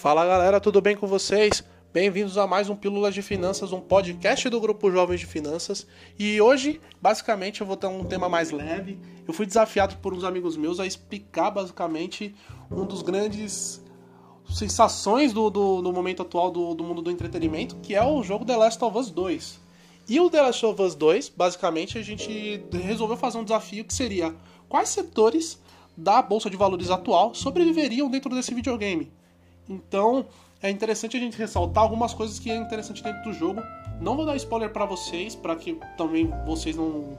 Fala galera, tudo bem com vocês? Bem-vindos a mais um Pílulas de Finanças, um podcast do Grupo Jovens de Finanças. E hoje, basicamente, eu vou ter um tema mais leve. Eu fui desafiado por uns amigos meus a explicar, basicamente, um dos grandes sensações do, do, do momento atual do, do mundo do entretenimento, que é o jogo The Last of Us 2. E o The Last of Us 2, basicamente, a gente resolveu fazer um desafio que seria quais setores da bolsa de valores atual sobreviveriam dentro desse videogame. Então, é interessante a gente ressaltar algumas coisas que é interessante dentro do jogo. Não vou dar spoiler para vocês, para que também vocês não,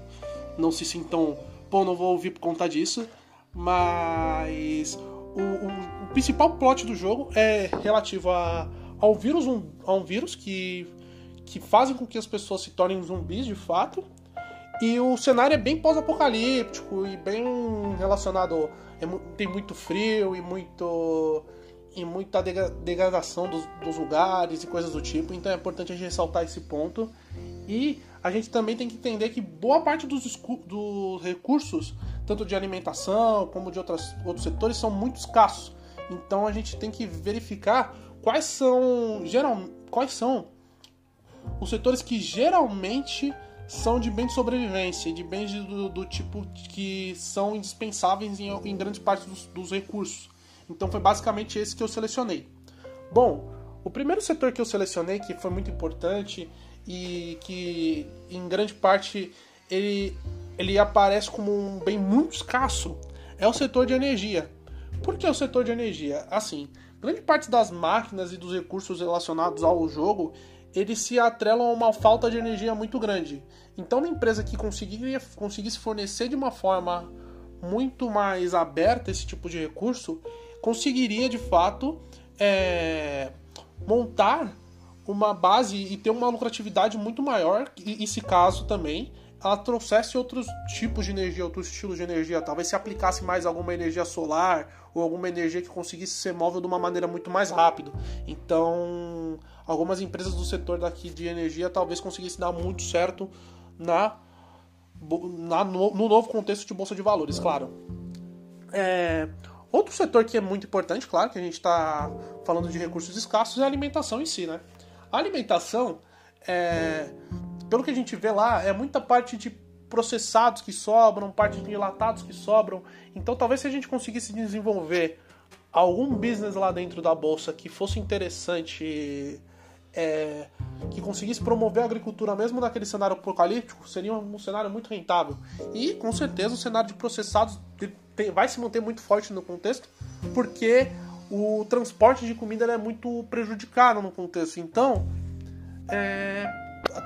não se sintam, pô, não vou ouvir por conta disso. Mas o, o, o principal plot do jogo é relativo a, ao vírus, um, a um vírus que, que fazem com que as pessoas se tornem zumbis de fato. E o cenário é bem pós-apocalíptico e bem relacionado. É, tem muito frio e muito e muita degradação dos, dos, lugares e coisas do tipo, então é importante a gente ressaltar esse ponto. E a gente também tem que entender que boa parte dos, dos recursos, tanto de alimentação como de outras, outros setores, são muito escassos. Então a gente tem que verificar quais são, geral, quais são os setores que geralmente são de bens de sobrevivência, de bens do, do tipo que são indispensáveis em, em grande parte dos, dos recursos. Então foi basicamente esse que eu selecionei. Bom, o primeiro setor que eu selecionei, que foi muito importante e que em grande parte ele, ele aparece como um bem muito escasso, é o setor de energia. Por que o setor de energia? Assim, grande parte das máquinas e dos recursos relacionados ao jogo eles se atrelam a uma falta de energia muito grande. Então, uma empresa que conseguiria, conseguisse fornecer de uma forma muito mais aberta esse tipo de recurso, conseguiria de fato é, montar uma base e ter uma lucratividade muito maior, e, e se caso também ela trouxesse outros tipos de energia, outros estilos de energia, talvez se aplicasse mais alguma energia solar ou alguma energia que conseguisse ser móvel de uma maneira muito mais rápido. Então, algumas empresas do setor daqui de energia talvez conseguissem dar muito certo na, na no, no novo contexto de bolsa de valores, claro. É, Outro setor que é muito importante, claro, que a gente está falando de recursos escassos, é a alimentação em si, né? A alimentação, é, pelo que a gente vê lá, é muita parte de processados que sobram, parte de enlatados que sobram. Então, talvez se a gente conseguisse desenvolver algum business lá dentro da bolsa que fosse interessante, é, que conseguisse promover a agricultura mesmo naquele cenário apocalíptico, seria um cenário muito rentável. E com certeza o cenário de processados vai se manter muito forte no contexto, porque o transporte de comida é muito prejudicado no contexto. Então, é,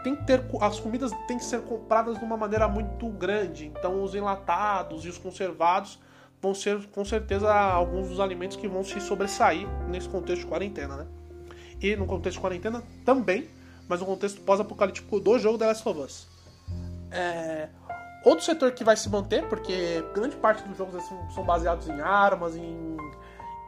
tem que ter as comidas têm que ser compradas de uma maneira muito grande. Então, os enlatados e os conservados vão ser com certeza alguns dos alimentos que vão se sobressair nesse contexto de quarentena, né? E no contexto de quarentena também, mas no contexto pós-apocalíptico do jogo The Last of Us. É, Outro setor que vai se manter, porque grande parte dos jogos são baseados em armas, em,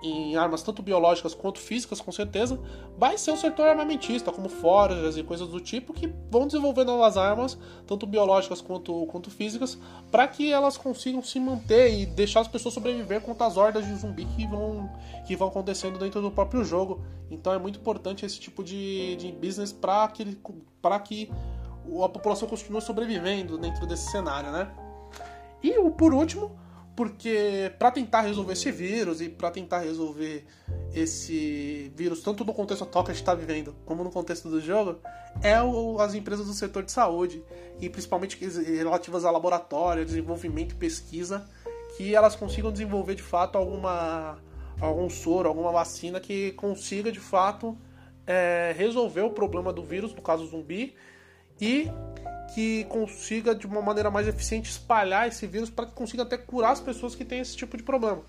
em armas tanto biológicas quanto físicas, com certeza, vai ser o setor armamentista, como forjas e coisas do tipo, que vão desenvolver novas armas, tanto biológicas quanto, quanto físicas, para que elas consigam se manter e deixar as pessoas sobreviver contra as hordas de zumbi que vão, que vão acontecendo dentro do próprio jogo. Então é muito importante esse tipo de, de business para que, pra que a população continua sobrevivendo dentro desse cenário, né? E por último, porque para tentar resolver esse vírus e para tentar resolver esse vírus, tanto no contexto atual que a gente está vivendo, como no contexto do jogo, é o, as empresas do setor de saúde, e principalmente relativas a laboratório, desenvolvimento e pesquisa, que elas consigam desenvolver de fato alguma, algum soro, alguma vacina que consiga de fato é, resolver o problema do vírus, no caso zumbi, e que consiga de uma maneira mais eficiente espalhar esse vírus para que consiga até curar as pessoas que têm esse tipo de problema.